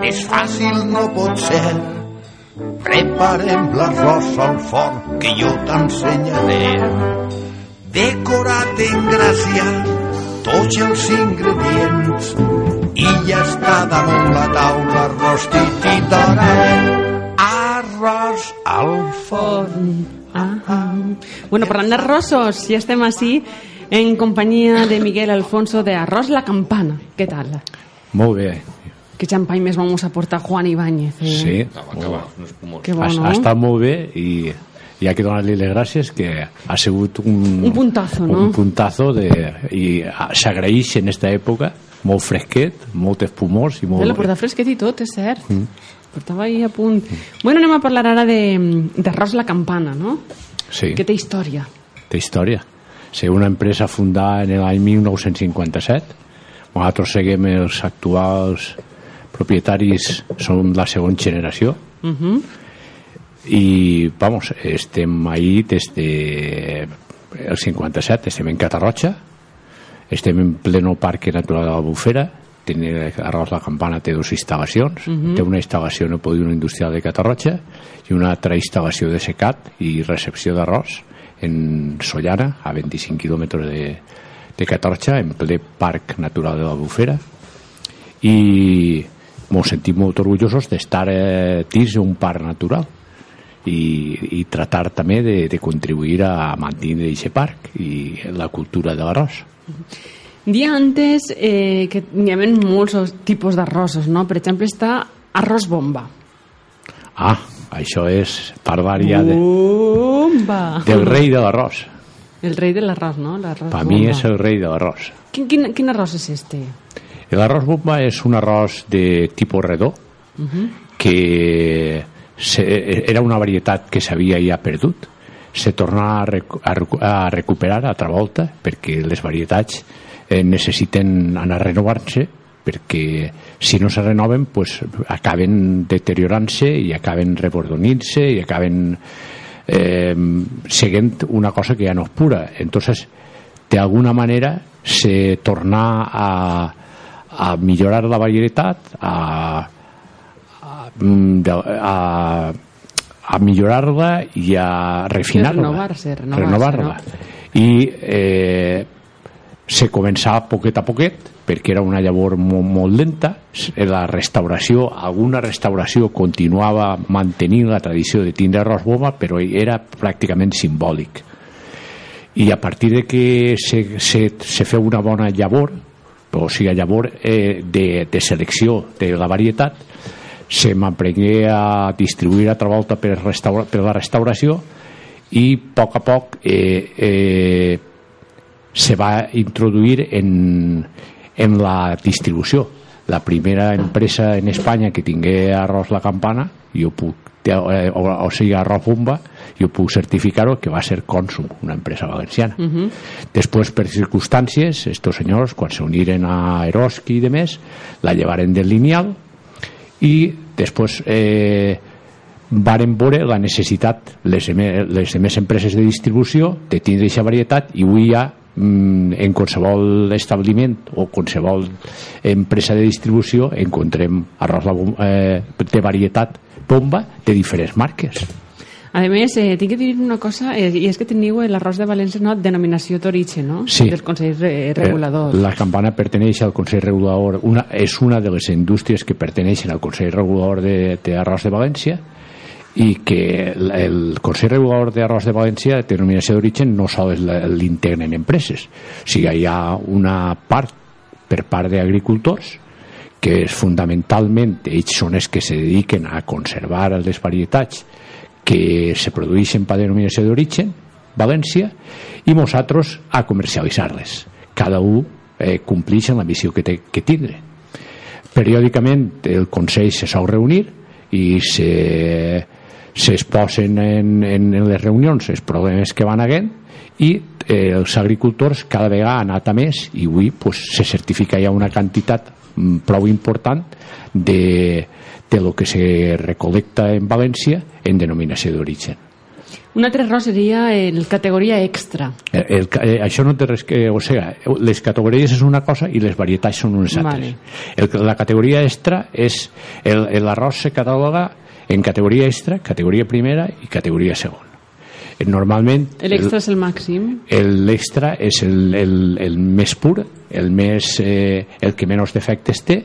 més fàcil no pot ser. Preparem l'arròs al forn que jo t'ensenyaré. Decorat, engraciat, tots els ingredients i ja està damunt la taula rostit i dorat. Arròs al forn. Ah, Bueno, parlant d'arrossos, ja estem així en companyia de Miguel Alfonso de Arroz La Campana. Què tal? Molt bé. ¿Qué champán mes vamos a aportar Juan Ibáñez? eh? Sí, Qué ha, bueno. ha estat molt bé i hi ha que donar-li les gràcies que ha sigut un, Un puntazo, no? un puntazo de, i s'agraeix en aquesta època molt fresquet, molt espumós i Molt... La porta fresquet i tot, és cert. Mm. Portava ahí a punt. Bueno, anem a parlar ara de- d'Arròs La Campana, no? Sí, Que té història. té història. Ser una empresa fundada en l'any 1957. Nosaltres seguim els actuals propietaris, som la segona generació. Uh -huh. i vamos, estem ahí des de el 57, estem en Catarroja estem en pleno parque natural de la Bufera Tiene, Arròs la Campana té dues instal·lacions té una instal·lació en el polígon industrial de Catarroja i una altra instal·lació de secat i recepció d'arròs en Sollana, a 25 quilòmetres de, de Catarroja en ple parc natural de la Bufera i ens sentim molt orgullosos d'estar eh, dins d'un parc natural i, i tratar també de, de contribuir a mantenir aquest parc i la cultura de l'arròs. Dia antes eh, que hi havia molts tipus d'arrossos, no? Per exemple, està arròs bomba. Ah, això és ja de, Bomba! del rei de l'arròs. El rei de l'arròs, no? Per mi és el rei de l'arròs. Quin, quin, quin arròs és este? L'arròs bomba és un arròs de tipus redó que se, era una varietat que s'havia ja perdut. Se torna a, recu a, recu a recuperar a altra volta perquè les varietats eh, necessiten anar renovant-se perquè si no se renoven pues, acaben deteriorant-se i acaben rebordonint-se i acaben eh, seguint una cosa que ja no és pura. Entonces de alguna manera se torna a, a millorar la varietat a, a, mm, a, a millorar-la i a refinar-la. Renovar-se, renovar-se, renovar-la. i eh, se començava poquet a poquet perquè era una llavor molt, molt lenta. La restauració, alguna restauració continuava mantenint la tradició de tindre arròs bomba però era pràcticament simbòlic. I a partir de que se, se, se feu una bona llavor o sigui, llavor eh, de, de selecció de la varietat se m'aprengué a distribuir altra volta per, restaura, per la restauració i a poc a poc eh, eh, se va introduir en, en la distribució. La primera empresa en Espanya que tingué arròs la campana jo puc, eh, o, o sigui arròs bomba jo puc certificar-ho que va ser Consum, una empresa valenciana. Uh -huh. Després, per circumstàncies, estos senyors, quan se uniren a Eroski i demés, la llevaren del lineal i després eh, varen veure la necessitat les, les demés empreses de distribució de tindre aquesta varietat i avui ja mm, en qualsevol establiment o qualsevol empresa de distribució encontrem arròs eh, de varietat bomba de diferents marques A més, eh, tinc que dir una cosa, eh, i és que teniu l'arròs de València no? denominació d'origen, no? Sí. Del Consell Re Regulador. Eh, La campana perteneix al Consell Regulador, una, és una de les indústries que perteneixen al Consell Regulador de, de Arròs de València i que el, el Consell Regulador de Arròs de València, de denominació d'origen, no sols l'integren empreses. O sigui, hi ha una part per part d'agricultors que és fonamentalment ells són els que se dediquen a conservar les varietats que se produeixen per denominació d'origen València i nosaltres a comercialitzar-les. Cada un eh, compleix amb la missió que té que tindre. Periòdicament el Consell se sol reunir i se s'exposen en, en, en les reunions els problemes que van haguent i eh, els agricultors cada vegada han anat a més i avui pues, se certifica ja una quantitat prou important de, de lo que se recolecta en València en denominació d'origen Un altre arròs seria el categoria extra. El, el, eh, això no té res que... O sigui, les categories és una cosa i les varietats són unes altres. Vale. El, la categoria extra és... el- L'arròs se cataloga en categoria extra, categoria primera i categoria segona. Eh, Normalment... L'extra és el màxim. el- L'extra és el, el, el més pur, el, més, eh, el que menys defectes té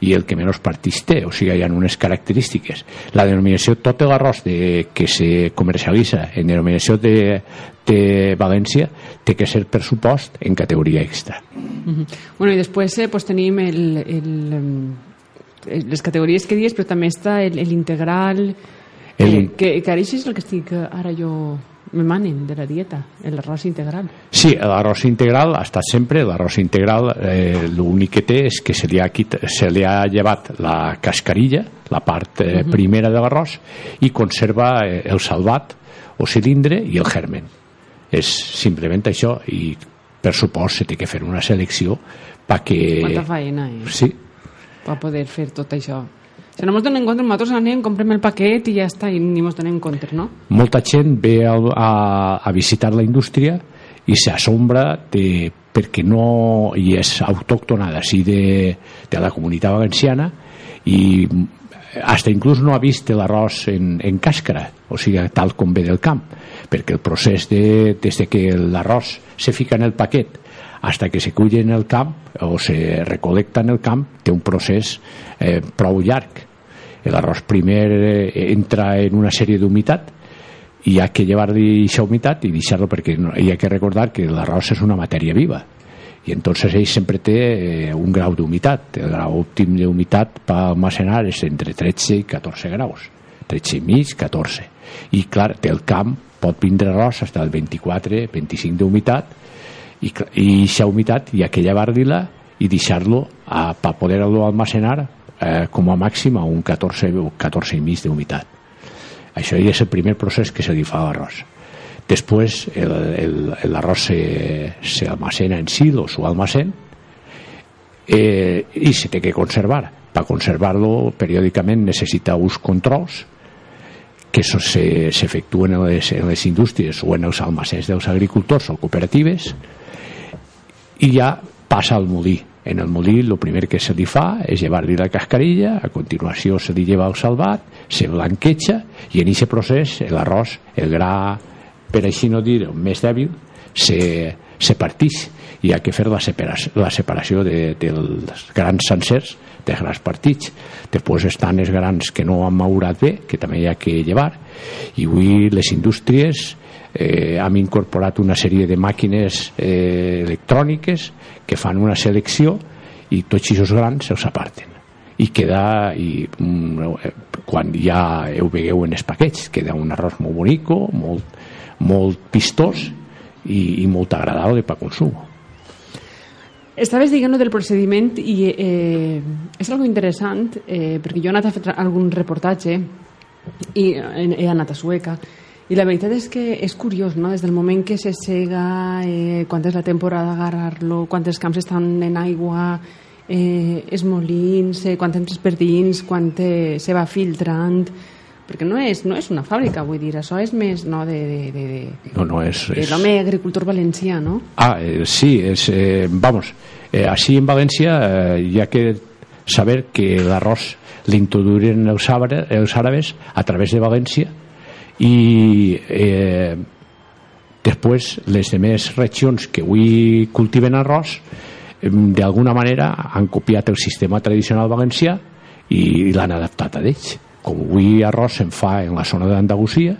i el que menys partits té, o sigui, hi ha unes característiques. La denominació, tot l'arròs de, que se comercialitza en denominació de, de València té que ser per supost en categoria extra. Mhm. Bueno, i després eh, pues, tenim el, el, les categories que dius, però també està el, el integral, El- el... que, que ara és el que estic eh, ara jo me manen de la dieta, l'arròs integral. Sí, l'arròs integral ha estat sempre, l'arròs integral eh, l'únic que té és que se li, ha quit, se li ha llevat la cascarilla, la part eh, primera de l'arròs, i conserva eh, el salvat o cilindre i el germen. És simplement això, i per supost se té que fer una selecció perquè... Quanta faena, eh? Sí, Per poder fer tot això. Si no ens donem compte, nosaltres anem, comprem el paquet i ja està, i ni ens donem compte, no? molta gent ve a, a, a visitar la indústria i s'assombra de, perquè no i és autòctona d'ací de, de la comunitat valenciana i hasta inclús no ha vist l'arròs en, en càscara, o sigui, tal com ve del camp, perquè el procés de, des de que l'arròs se fica en el paquet hasta que se cull en el camp o se recolecta en el camp té un procés eh, prou llarg l'arròs primer eh, entra en una sèrie d'humitat i hi ha que llevar-li aquesta humitat i deixar-lo perquè no, hi ha que recordar que l'arròs és una matèria viva. I entonces ell sempre té eh, un grau d'humitat. El grau òptim d'humitat per almacenar és entre 13 i 14 graus. 13 i mig, 14 i clar, del camp pot vindre arròs fins al 24, 25 d'humitat i, aquesta humitat hi ha que llevar-li-la i deixar-lo per poder-lo almacenar eh, com a màxim a un 14, o 14 i mig d'humitat això és el primer procés que se li fa a l'arròs. Després l'arròs se, se almacena en silos o almacén eh, i se té que conservar. Per conservar-lo periòdicament necessita uns controls que eso se- s'efectuen en, les, en les indústries o en els almacens dels agricultors o cooperatives i ja passa al molí. En el molí el primer que se li fa és llevar-li la cascarilla, a continuació se li lleva el salvat, se blanqueja i en aquest procés l'arròs, el gra, per així no dir, més dèbil, se, se partix i ha que fer la separació, la separació de, dels grans sencers de grans partits. Després estan els grans que no han maurat bé, que també hi ha que llevar, i avui les indústries eh, hem incorporat una sèrie de màquines eh, electròniques que fan una selecció i tots aquests grans els aparten. I queda i, mm, quan ja ho vegueu en els paquets queda un arròs molt bonico molt, molt pistós i, i molt agradable per consum. Estaves dient del procediment i eh, és algo interessant eh, perquè jo he anat a fer algun reportatge i he anat a Sueca i la veritat és que és curiós, no? Des del moment que se sega, eh, quan és la temporada d'agarrar-lo, quants camps estan en aigua, eh, els molins, eh, quant temps es per dins, quan eh, se va filtrant... Perquè no és, no és una fàbrica, vull dir, això és més no, de, de, de, de, no, no és, de és... l'home agricultor valencià, no? Ah, eh, sí, es, eh, vamos, eh, así en Valencia eh, ha que saber que l'arròs l'introduïren els, els àrabes a través de València i eh, després les demés regions que avui cultiven arròs d'alguna manera han copiat el sistema tradicional valencià i l'han adaptat a ells. Com avui arròs se'n fa en la zona d'Andalusia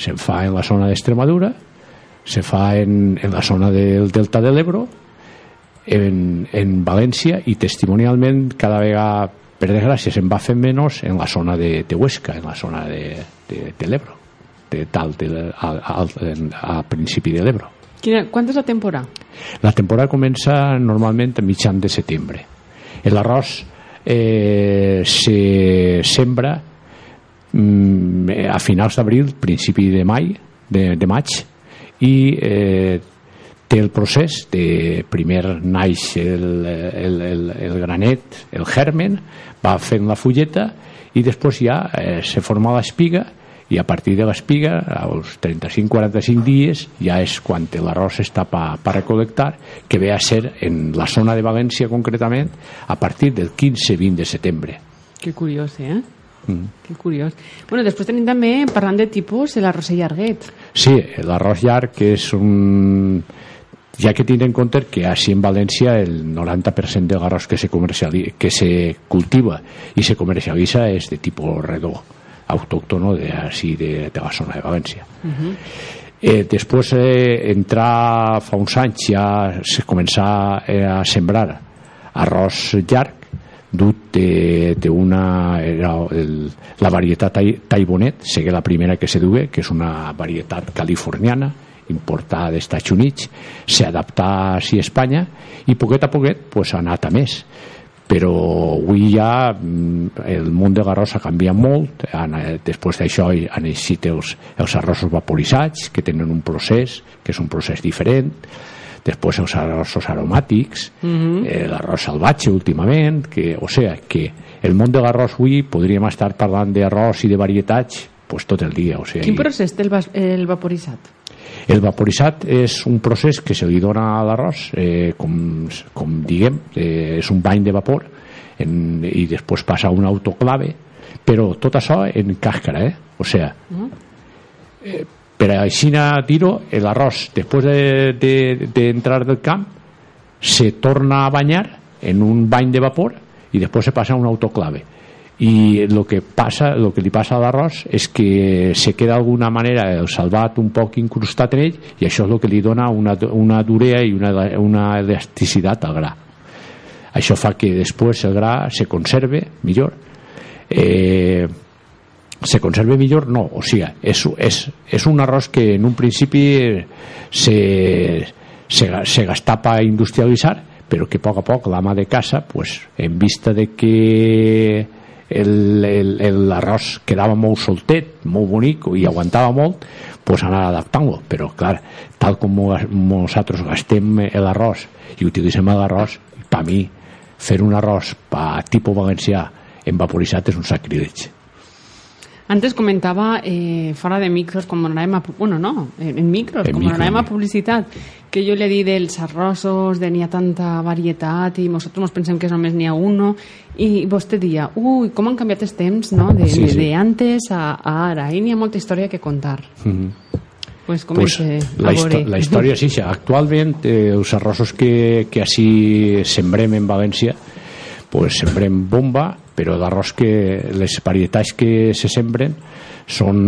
se'n fa en la zona d'Extremadura se fa en, en la zona del Delta de l'Ebro en, en València i testimonialment cada vegada per desgràcia se'n va fent menys en la zona de, de Huesca en la zona de, de, de l'Ebro de tal de, a, a, a, principi de l'Ebro Quina, quanta és la temporada? la temporada comença normalment a mitjan de setembre. L'arròs eh, se sembra mm, a finals d'abril, principi de mai, de, de maig, i eh, té el procés de primer naix el, el, el, el granet, el germen, va fent la fulleta i després ja eh, se forma l'espiga i a partir de l'espiga, als 35-45 dies, ja és quan l'arròs està per pa recolectar, que ve a ser en la zona de València concretament a partir del 15-20 de setembre. Que curiós, eh? Mm. Que curiós. Bueno, després tenim també, parlant de tipus, l'arròs llarguet. Sí, l'arròs llarg és un ja que tindre en compte que així en València el 90% de l'arròs que se, que se cultiva i se comercialitza és de tipus redó autòctono de, així de, de la zona de València. Uh -huh. eh, després eh, entrar fa uns anys ja se començar eh, a sembrar arròs llarg dut d'una era el, la varietat Taibonet sigui la primera que se dugue que és una varietat californiana importada dels Estats Units s'adapta a Espanya i poquet a poquet pues, ha anat a més però avui ja mm, el món de l'arròs ha canviat molt després d'això han eixit els, els arrossos vaporitzats que tenen un procés que és un procés diferent després els arrossos aromàtics mm -hmm. eh, l'arròs salvatge últimament que, o sigui que el món de l'arròs avui podríem estar parlant d'arròs i de varietats pues, tot el dia o sigui, quin procés té el, el vaporitzat? El vaporitzat és un procés que se li dona a l'arròs, eh, com, com diguem, eh, és un bany de vapor en, i després passa a un autoclave, però tot això en càscara, eh? O sigui, eh, per així dir-ho, l'arròs, després d'entrar de, de, del camp, se torna a banyar en un bany de vapor i després se passa a un autoclave i el que passa, el que li passa a l'arròs és que se queda d'alguna manera el salvat un poc incrustat en ell i això és el que li dona una, una durea i una, una elasticitat al gra. Això fa que després el gra se conserve millor. Eh, se conserve millor no, o sigui, és, és, és un arròs que en un principi se, se, se gasta per industrialitzar però que a poc a poc la mà de casa pues, en vista de que l'arròs quedava molt soltet, molt bonic i aguantava molt, pues anar adaptant-lo. Però, clar, tal com nosaltres gastem l'arròs i utilitzem l'arròs, per mi, fer un arròs per tipus valencià en vaporitzat és un sacrilegi. Antes comentaba eh, fuera de micros, como anàvem a... Bueno, no, en, en micros, en com micro, anàvem a publicitat, que jo le di dels arrossos, de n'hi ha tanta varietat i nosaltres ens pensem que només n'hi ha uno i vostè dia, ui, com han canviat els temps, no? De, sí, de, sí. de antes a, a ara, i n'hi ha molta història que contar. Mm -hmm. Pues, pues la, histò la història sí, actualment eh, els arrossos que, que així sembrem en València pues sembrem bomba però d'arròs que les varietats que se sembren són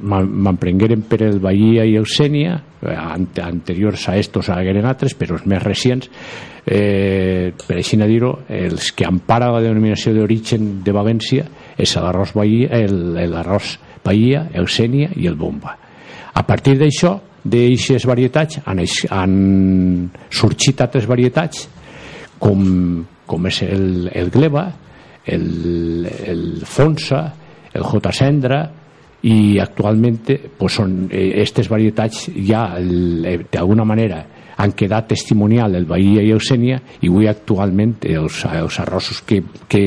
m'emprengueren per el Bahia i Eusènia anteriors a estos hagueren altres però els més recents eh, per així dir-ho els que empara la denominació d'origen de València és l'arròs Bahia l'arròs Bahia, Eusènia i el Bomba. A partir d'això d'eixes varietats han, han sorgit altres varietats com, com és el, el gleba el, el Fonsa, el J. Sendra i actualment pues, són aquestes eh, varietats ja eh, d'alguna manera han quedat testimonial el Bahia i Eusènia i avui actualment els, els arrossos que, que,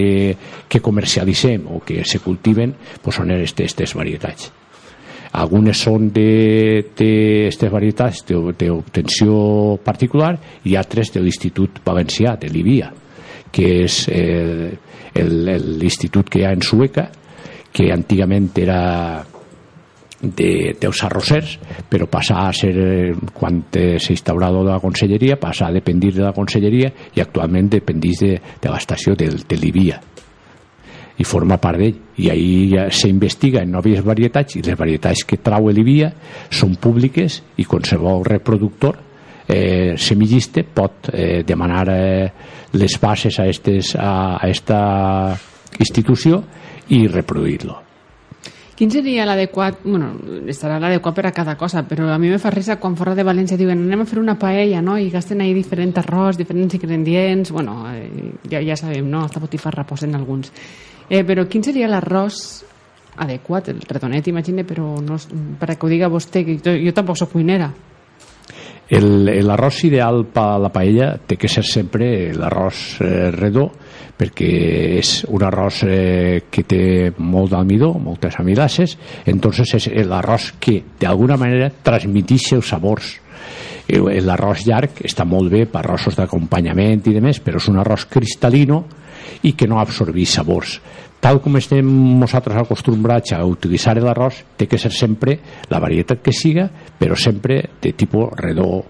que comercialitzem o que se cultiven pues, són aquestes varietats algunes són d'aquestes varietats d'obtenció particular i altres de l'Institut Valencià, de l'IBIA que és eh, l'institut que hi ha en Sueca que antigament era de, dels arrossers però passa a ser eh, quan s'ha instaurat la conselleria passa a dependir de la conselleria i actualment dependís de, de l'estació de, de l'IBIA i forma part d'ell. I ahir ja s'investiga en noves varietats i les varietats que trau l'IBIA són públiques i qualsevol reproductor eh, semillista pot eh, demanar eh, les bases a, estes, a, a esta institució i reproduir-lo. Quin seria l'adequat? Bueno, estarà l'adequat per a cada cosa, però a mi me fa risa quan fora de València diuen anem a fer una paella, no? I gasten ahí diferents arròs, diferents ingredients, bueno, eh, ja, ja sabem, no? Hasta botifarra posen alguns. Eh, però quin seria l'arròs adequat? El redonet, imagine, però no, per a que ho diga vostè, que jo, jo tampoc soc cuinera. L'arròs ideal per a la paella té que ser sempre l'arròs eh, redó perquè és un arròs eh, que té molt d'almidó, moltes amilases, entonces és l'arròs que d'alguna manera transmitix els sabors. Eh, l'arròs llarg està molt bé per arrossos d'acompanyament i demés, però és un arròs cristal·lino i que no absorbeix sabors tal com estem nosaltres acostumbrats a utilitzar l'arròs, té que ser sempre la varietat que siga, però sempre de tipus redó.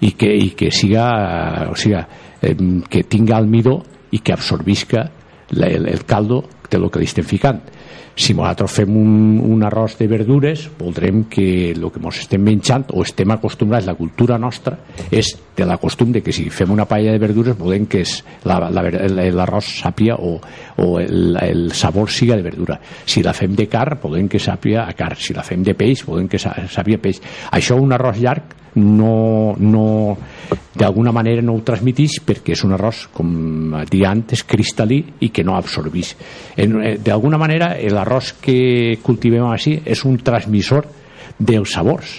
I que, i que siga, o sigui, que tinga almidó i que absorbisca el, el caldo de lo que li estem ficant. Si nosaltres fem un, un arròs de verdures voldrem que el que ens estem menjant o estem acostumbrats, la cultura nostra és de la costum de que si fem una paella de verdures volem que l'arròs sàpia o, o el, el sabor siga de verdura si la fem de car volem que sàpia a car si la fem de peix volem que sàpia peix això un arròs llarg no, no d'alguna manera no ho transmitís perquè és un arròs, com dia antes, cristal·lí i que no absorbís. Eh, d'alguna manera, l'arròs que cultivem així és un transmissor dels sabors.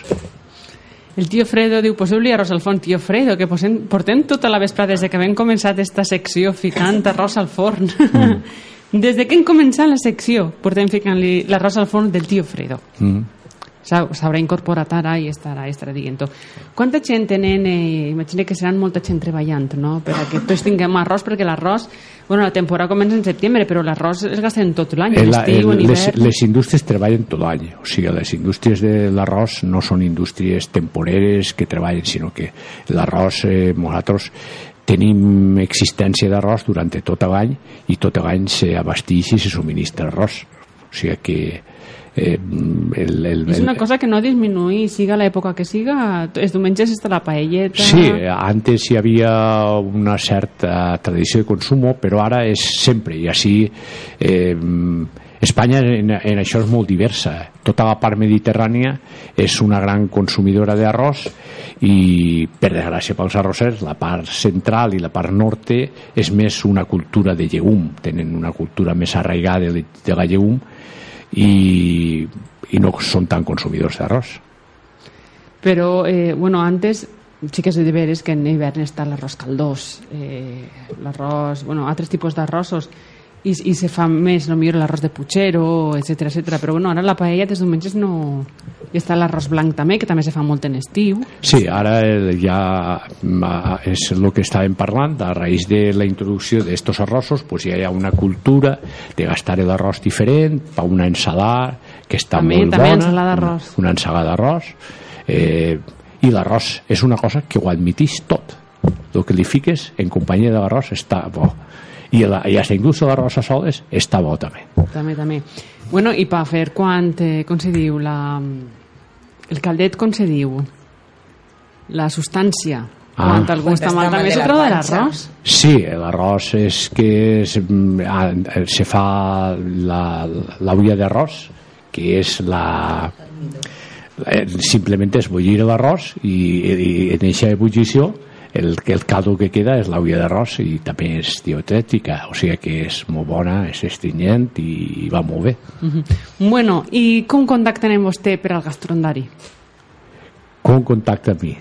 El tio Fredo diu, poseu-li arròs al forn, tio Fredo, que posem, portem tota la vesprada des que hem començat esta secció ficant arròs al forn. Mm. des de que hem començat la secció portem ficant-li l'arròs al forn del tio Fredo. Mm s'haurà incorporat ara i estarà, estarà dient-ho. Quanta gent tenen, eh, imagino que seran molta gent treballant, no?, per a que tots tinguem arròs, perquè l'arròs, bueno, la temporada comença en setembre, però l'arròs es gasta en tot l'any, en estiu, en les, les indústries treballen tot l'any, o sigui, les indústries de l'arròs no són indústries temporeres que treballen, sinó que l'arròs, eh, nosaltres tenim existència d'arròs durant tot l'any i tot l'any s'abasteix i se subministra arròs. O sigui que Eh, el, el, és una cosa que no disminuï, siga l'època que siga, els diumenges està la paelleta... Sí, antes hi havia una certa tradició de consum, però ara és sempre, i així... Eh, Espanya en, en això és molt diversa. Tota la part mediterrània és una gran consumidora d'arròs i, per desgràcia pels arrossers, la part central i la part norte és més una cultura de llegum. Tenen una cultura més arraigada de, de la llegum i, i no són tan consumidors d'arròs. Però, eh, bueno, antes sí que és de veres que en hivern està l'arròs caldós, eh, l'arròs, bueno, altres tipus d'arrossos, i, i se fa més, no millor l'arròs de putxero, etc etc. però bueno, ara la paella des diumenges no... I està l'arròs blanc també, que també se fa molt en estiu. Sí, ara ja és el que estàvem parlant, a raïs de la introducció d'estos arrossos, pues ja hi ha una cultura de gastar l'arròs diferent, per una ensalada que està també, molt també bona. Ensalada d'arròs. Una ensalada d'arròs. Eh, I l'arròs és una cosa que ho admitís tot. El que li fiques en companyia de l'arròs està bo i, la, i hasta incluso l'arròs a soles està bo també. També, també. Bueno, i per fer quan, eh, com se diu, la, el caldet com se diu? La substància. Ah. Quan algú està mal també se troba l'arròs? Sí, l'arròs és que es, ah, se fa la, la ulla d'arròs, que és la eh, simplement és bullir l'arròs i, i, i en aquesta ebullició el, el caldo que queda és l'aulla d'arròs i també és diotètica, o sigui que és molt bona, és estringent i, va molt bé. Uh -huh. Bueno, i com contacten amb vostè per al gastrondari? Com contacta amb mi?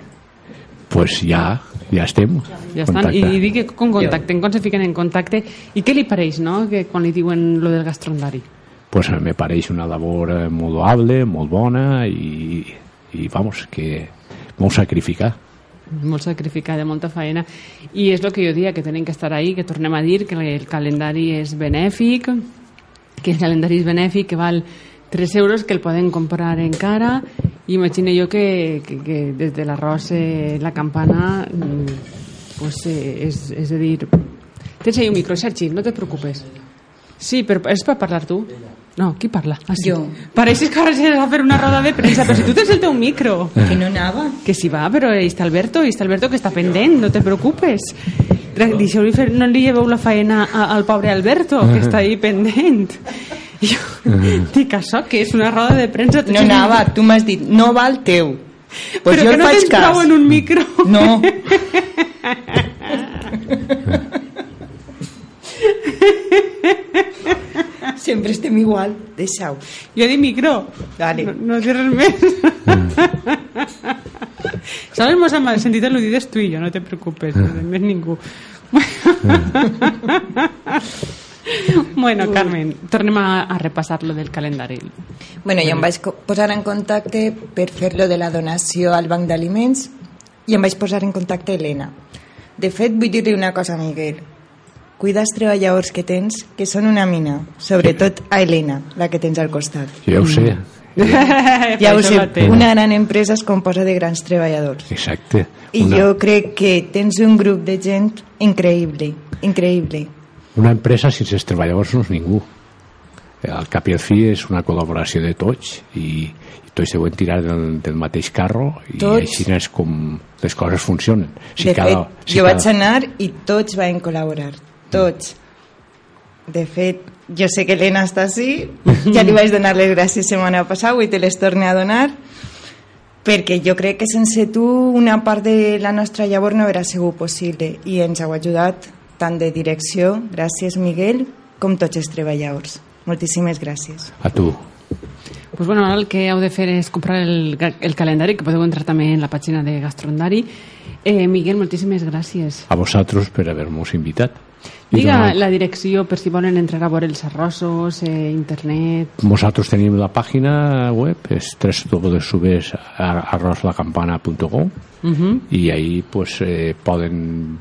pues ja, ja estem. Ja estan, i, i dic que com contacten, com se fiquen en contacte, i què li pareix, no?, que quan li diuen lo del gastrondari? Pues me pareix una labor eh, molt loable, molt bona i, i vamos, que molt sacrificar molt sacrificada, molta feina i és el que jo dia, que tenen que estar ahí que tornem a dir que el calendari és benèfic que el calendari és benèfic que val 3 euros que el poden comprar encara i imagino jo que, que, que des de l'arròs eh, la campana mm, pues, eh, és, és a dir tens ahí un micro, Sergi, no te preocupes sí, però és per parlar tu? No, qui parla? Ah, sí. Jo. Pareixes que ara a fer una roda de premsa, però si tu tens el teu micro. Que no anava. Que si va, però hi està Alberto, hi està Alberto que està pendent, no te preocupes. Deixeu-li fer, no li lleveu la faena al pobre Alberto, que està ahí pendent. Jo dic això, que és una roda de premsa. No anava, tu m'has dit, no va el teu. Pues però jo que no tens cas. prou en un micro. No. Sempre estem igual. Deixa-ho. Jo dic micro. Dale. No, no dir res més. Mm. Solo hemos ama- sentido aludidos tú y yo, no te preocupes, no més ningú. bueno, Carmen, tornem a, a repassar lo del calendari. Bueno, jo em vaig posar en contacte per fer-lo de la donació al Banc d'Aliments i em vaig posar en contacte Helena. De fet, vull dir-li una cosa a Miguel. Cuida els treballadors que tens, que són una mina. Sobretot a Helena, la que tens al costat. Ja ho sé. Ja ho Això sé, una gran empresa es composa de grans treballadors. Exacte. I Una, jo crec que tens un grup de gent increïble, increïble. una empresa sense els treballadors no és ningú. Al cap i al fi és una col·laboració de tots i, i tots deuen tirar del, del mateix carro i Tots. així és com les coses funcionen. de fet, jo vaig anar i tots van col·laborar, tots. De fet, jo sé que Helena està així, ja li vaig donar les gràcies setmana passada, avui te les torne a donar, perquè jo crec que sense tu una part de la nostra llavor no hauria sigut possible i ens heu ajudat tant de direcció, gràcies Miguel, com tots els treballadors. Moltíssimes gràcies. A tu. Pues bueno, ara el que heu de fer és comprar el, el calendari, que podeu entrar també en la pàgina de Gastrondari. Eh, Miguel, moltíssimes gràcies. A vosaltres per haver-nos invitat. Diga donar- la direcció per si volen entrar a veure els arrossos, eh, internet... Nosaltres tenim la pàgina web, és www.arroslacampana.com Uh -huh. i ahí pues, eh, poden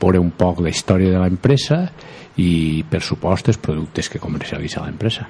veure un poc la història de l'empresa i, per supost, els productes que comercialitza l'empresa.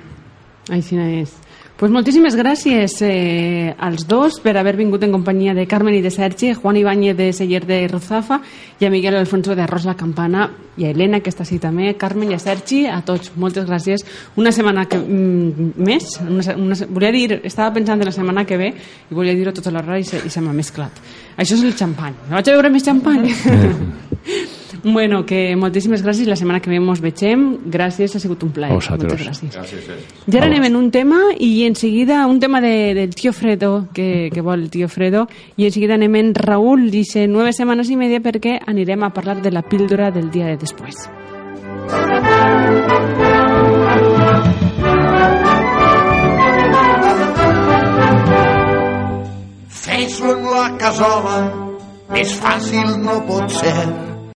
Així és. Pues moltíssimes gràcies eh, als dos per haver vingut en companyia de Carmen i de Sergi, Juan Ibáñez de Seller de Ruzafa i a Miguel Alfonso de la Campana i a Helena, que està així també, Carmen i a Sergi, a tots, moltes gràcies. Una setmana que, mm, més, una, una, volia dir, estava pensant en la setmana que ve i volia dir-ho tota l'hora i, se, i se m'ha mesclat. Això és el xampany. No vaig a veure més xampany? bueno, que moltíssimes gràcies. La setmana que ve mos vegem. Gràcies, ha sigut un plaer. A vosaltres. Moltes gràcies. I ara anem en un tema i en seguida un tema de, del tío Fredo que, que vol el tío Fredo i en seguida anem en Raúl dice nueve setmanes i media perquè anirem a parlar de la píldora del dia de després. Fes-lo en la casola, més fàcil no pot ser.